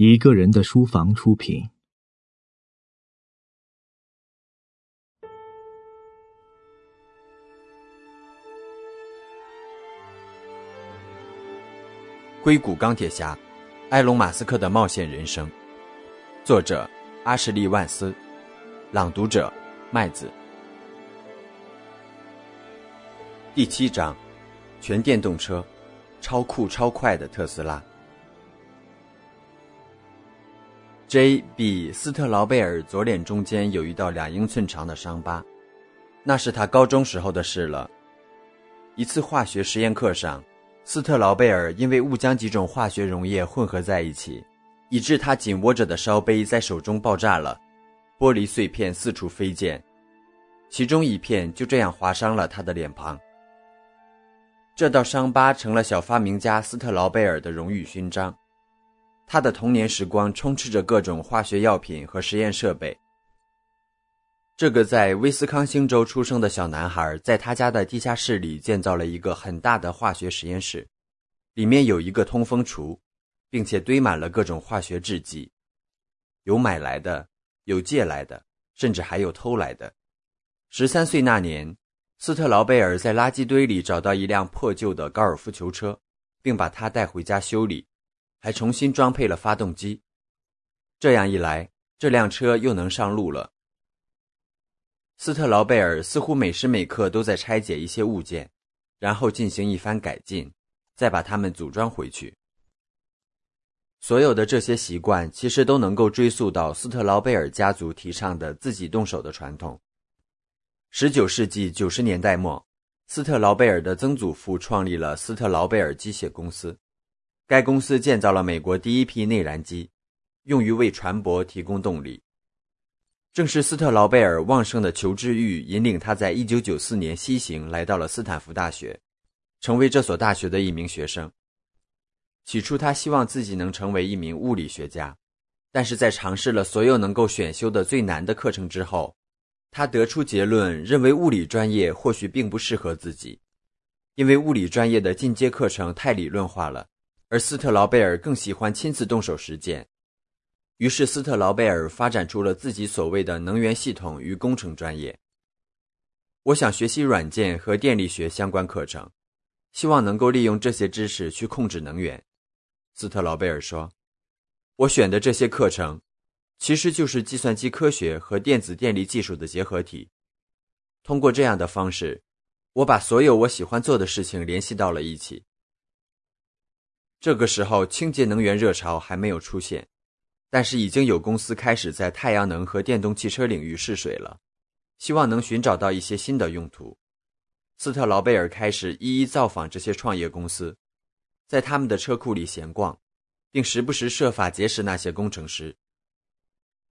一个人的书房出品。硅谷钢铁侠，埃隆·马斯克的冒险人生，作者阿什利·万斯，朗读者麦子。第七章，全电动车，超酷超快的特斯拉。J 比斯特劳贝尔左脸中间有一道两英寸长的伤疤，那是他高中时候的事了。一次化学实验课上，斯特劳贝尔因为误将几种化学溶液混合在一起，以致他紧握着的烧杯在手中爆炸了，玻璃碎片四处飞溅，其中一片就这样划伤了他的脸庞。这道伤疤成了小发明家斯特劳贝尔的荣誉勋章。他的童年时光充斥着各种化学药品和实验设备。这个在威斯康星州出生的小男孩，在他家的地下室里建造了一个很大的化学实验室，里面有一个通风橱，并且堆满了各种化学制剂，有买来的，有借来的，甚至还有偷来的。十三岁那年，斯特劳贝尔在垃圾堆里找到一辆破旧的高尔夫球车，并把它带回家修理。还重新装配了发动机，这样一来，这辆车又能上路了。斯特劳贝尔似乎每时每刻都在拆解一些物件，然后进行一番改进，再把它们组装回去。所有的这些习惯其实都能够追溯到斯特劳贝尔家族提倡的自己动手的传统。十九世纪九十年代末，斯特劳贝尔的曾祖父创立了斯特劳贝尔机械公司。该公司建造了美国第一批内燃机，用于为船舶提供动力。正是斯特劳贝尔旺盛的求知欲引领他在1994年西行来到了斯坦福大学，成为这所大学的一名学生。起初，他希望自己能成为一名物理学家，但是在尝试了所有能够选修的最难的课程之后，他得出结论，认为物理专业或许并不适合自己，因为物理专业的进阶课程太理论化了。而斯特劳贝尔更喜欢亲自动手实践，于是斯特劳贝尔发展出了自己所谓的能源系统与工程专业。我想学习软件和电力学相关课程，希望能够利用这些知识去控制能源。斯特劳贝尔说：“我选的这些课程，其实就是计算机科学和电子电力技术的结合体。通过这样的方式，我把所有我喜欢做的事情联系到了一起。”这个时候，清洁能源热潮还没有出现，但是已经有公司开始在太阳能和电动汽车领域试水了，希望能寻找到一些新的用途。斯特劳贝尔开始一一造访这些创业公司，在他们的车库里闲逛，并时不时设法结识那些工程师。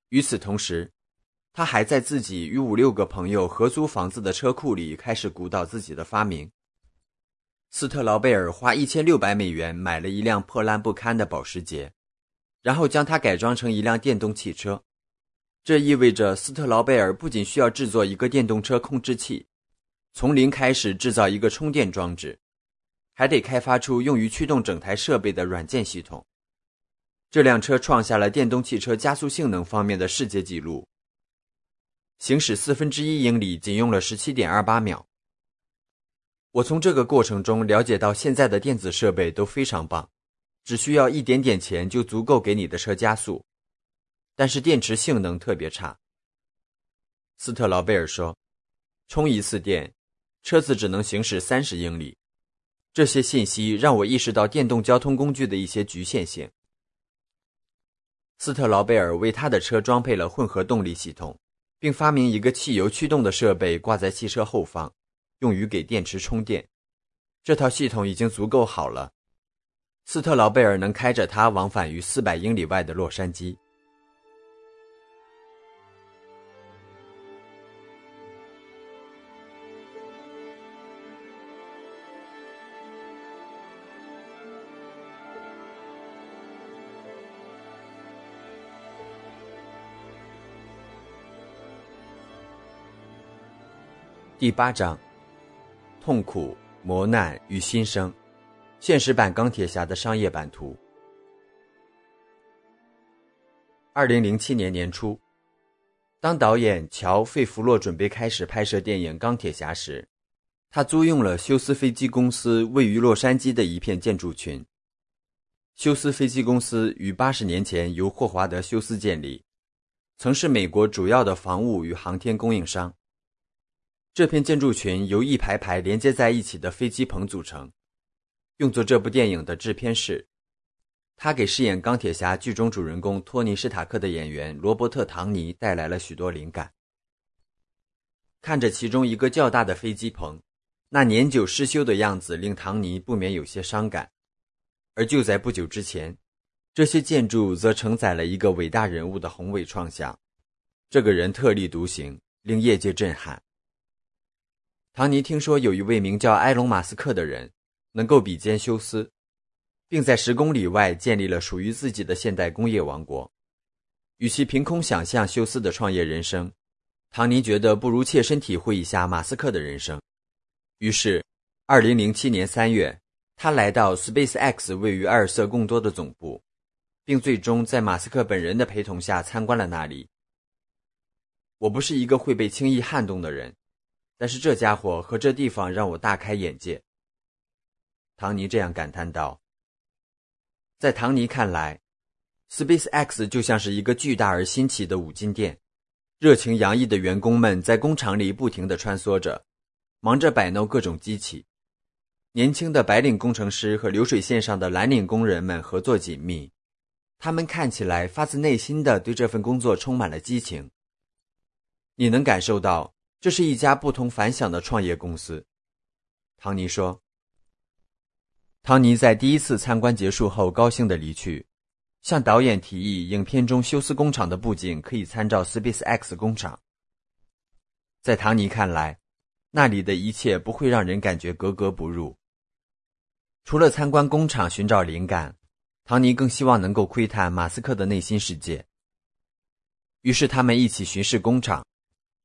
与此同时，他还在自己与五六个朋友合租房子的车库里开始鼓捣自己的发明。斯特劳贝尔花一千六百美元买了一辆破烂不堪的保时捷，然后将它改装成一辆电动汽车。这意味着斯特劳贝尔不仅需要制作一个电动车控制器，从零开始制造一个充电装置，还得开发出用于驱动整台设备的软件系统。这辆车创下了电动汽车加速性能方面的世界纪录，行驶四分之一英里仅用了十七点二八秒。我从这个过程中了解到，现在的电子设备都非常棒，只需要一点点钱就足够给你的车加速，但是电池性能特别差。斯特劳贝尔说：“充一次电，车子只能行驶三十英里。”这些信息让我意识到电动交通工具的一些局限性。斯特劳贝尔为他的车装配了混合动力系统，并发明一个汽油驱动的设备挂在汽车后方。用于给电池充电，这套系统已经足够好了。斯特劳贝尔能开着它往返于四百英里外的洛杉矶。第八章。痛苦、磨难与新生，现实版钢铁侠的商业版图。二零零七年年初，当导演乔·费弗洛准备开始拍摄电影《钢铁侠》时，他租用了休斯飞机公司位于洛杉矶的一片建筑群。休斯飞机公司于八十年前由霍华德·休斯建立，曾是美国主要的防务与航天供应商。这片建筑群由一排排连接在一起的飞机棚组成，用作这部电影的制片室。他给饰演钢铁侠剧中主人公托尼·史塔克的演员罗伯特·唐尼带来了许多灵感。看着其中一个较大的飞机棚，那年久失修的样子令唐尼不免有些伤感。而就在不久之前，这些建筑则承载了一个伟大人物的宏伟创想。这个人特立独行，令业界震撼。唐尼听说有一位名叫埃隆·马斯克的人，能够比肩休斯，并在十公里外建立了属于自己的现代工业王国。与其凭空想象休斯的创业人生，唐尼觉得不如切身体会一下马斯克的人生。于是，二零零七年三月。他来到 SpaceX 位于埃尔瑟贡多的总部，并最终在马斯克本人的陪同下参观了那里。我不是一个会被轻易撼动的人，但是这家伙和这地方让我大开眼界。唐尼这样感叹道。在唐尼看来，SpaceX 就像是一个巨大而新奇的五金店，热情洋溢的员工们在工厂里不停地穿梭着，忙着摆弄各种机器。年轻的白领工程师和流水线上的蓝领工人们合作紧密，他们看起来发自内心的对这份工作充满了激情。你能感受到这是一家不同凡响的创业公司，唐尼说。唐尼在第一次参观结束后高兴的离去，向导演提议影片中休斯工厂的布景可以参照 SpaceX 工厂。在唐尼看来，那里的一切不会让人感觉格格不入。除了参观工厂寻找灵感，唐尼更希望能够窥探马斯克的内心世界。于是他们一起巡视工厂，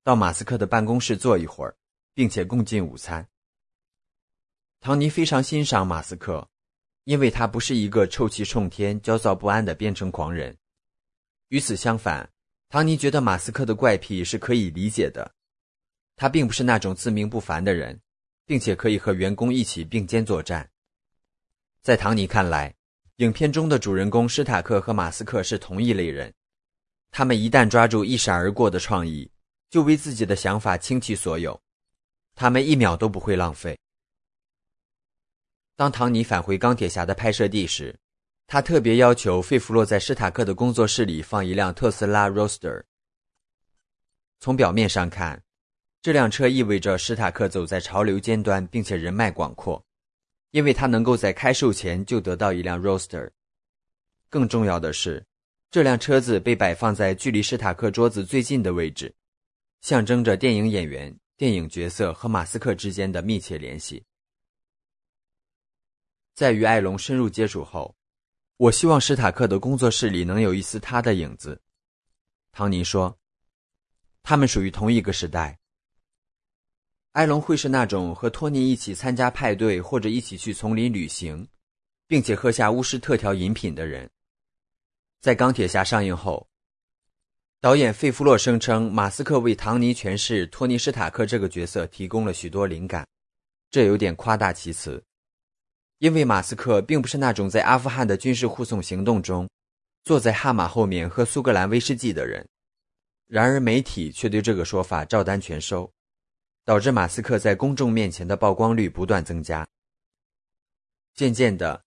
到马斯克的办公室坐一会儿，并且共进午餐。唐尼非常欣赏马斯克，因为他不是一个臭气冲天、焦躁不安的编程狂人。与此相反，唐尼觉得马斯克的怪癖是可以理解的。他并不是那种自命不凡的人，并且可以和员工一起并肩作战。在唐尼看来，影片中的主人公史塔克和马斯克是同一类人。他们一旦抓住一闪而过的创意，就为自己的想法倾其所有。他们一秒都不会浪费。当唐尼返回钢铁侠的拍摄地时，他特别要求费弗洛在史塔克的工作室里放一辆特斯拉 r o a s t e r。从表面上看，这辆车意味着史塔克走在潮流尖端，并且人脉广阔。因为他能够在开售前就得到一辆 r o a s t e r。更重要的是，这辆车子被摆放在距离史塔克桌子最近的位置，象征着电影演员、电影角色和马斯克之间的密切联系。在与艾隆深入接触后，我希望史塔克的工作室里能有一丝他的影子。唐尼说：“他们属于同一个时代。”埃隆会是那种和托尼一起参加派对或者一起去丛林旅行，并且喝下巫师特调饮品的人。在《钢铁侠》上映后，导演费弗洛声称，马斯克为唐尼诠释托尼·史塔克这个角色提供了许多灵感。这有点夸大其词，因为马斯克并不是那种在阿富汗的军事护送行动中坐在悍马后面喝苏格兰威士忌的人。然而，媒体却对这个说法照单全收。导致马斯克在公众面前的曝光率不断增加。渐渐的，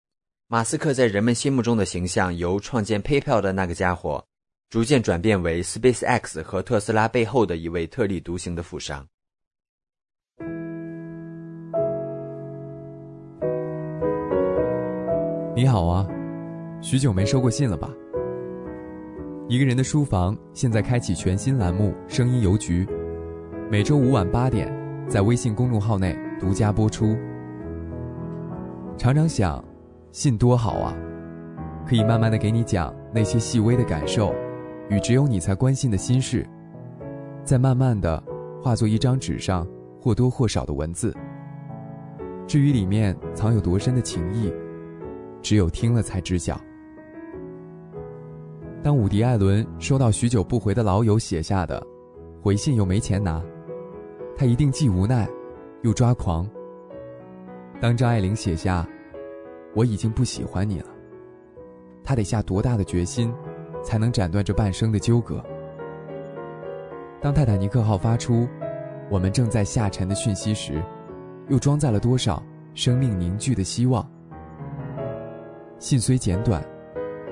马斯克在人们心目中的形象由创建 PayPal 的那个家伙，逐渐转变为 SpaceX 和特斯拉背后的一位特立独行的富商。你好啊，许久没收过信了吧？一个人的书房现在开启全新栏目“声音邮局”。每周五晚八点，在微信公众号内独家播出。常常想，信多好啊，可以慢慢的给你讲那些细微的感受，与只有你才关心的心事，再慢慢的化作一张纸上或多或少的文字。至于里面藏有多深的情谊，只有听了才知晓。当伍迪·艾伦收到许久不回的老友写下的回信，又没钱拿，他一定既无奈，又抓狂。当张爱玲写下“我已经不喜欢你了”，他得下多大的决心，才能斩断这半生的纠葛？当泰坦尼克号发出“我们正在下沉”的讯息时，又装载了多少生命凝聚的希望？信虽简短，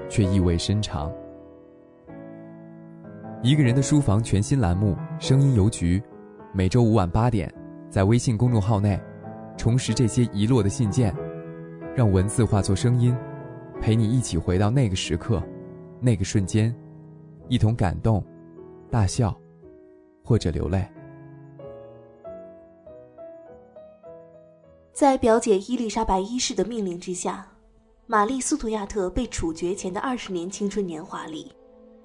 却意味深长。一个人的书房全新栏目《声音邮局》，每周五晚八点，在微信公众号内，重拾这些遗落的信件，让文字化作声音，陪你一起回到那个时刻，那个瞬间，一同感动、大笑，或者流泪。在表姐伊丽莎白一世的命令之下，玛丽·斯图亚特被处决前的二十年青春年华里。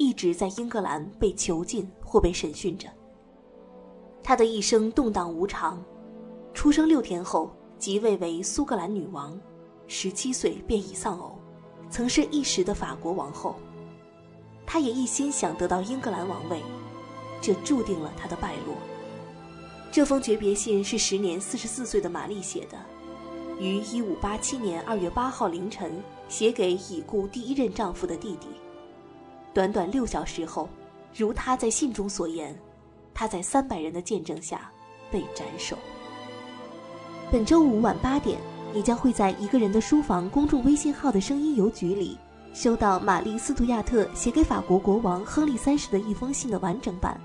一直在英格兰被囚禁或被审讯着。她的一生动荡无常，出生六天后即位为苏格兰女王，十七岁便已丧偶，曾是一时的法国王后。他也一心想得到英格兰王位，这注定了他的败落。这封诀别信是时年四十四岁的玛丽写的，于一五八七年二月八号凌晨写给已故第一任丈夫的弟弟。短短六小时后，如他在信中所言，他在三百人的见证下被斩首。本周五晚八点，你将会在一个人的书房公众微信号的声音邮局里，收到玛丽·斯图亚特写给法国国王亨利三世的一封信的完整版。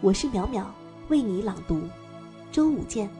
我是淼淼，为你朗读。周五见。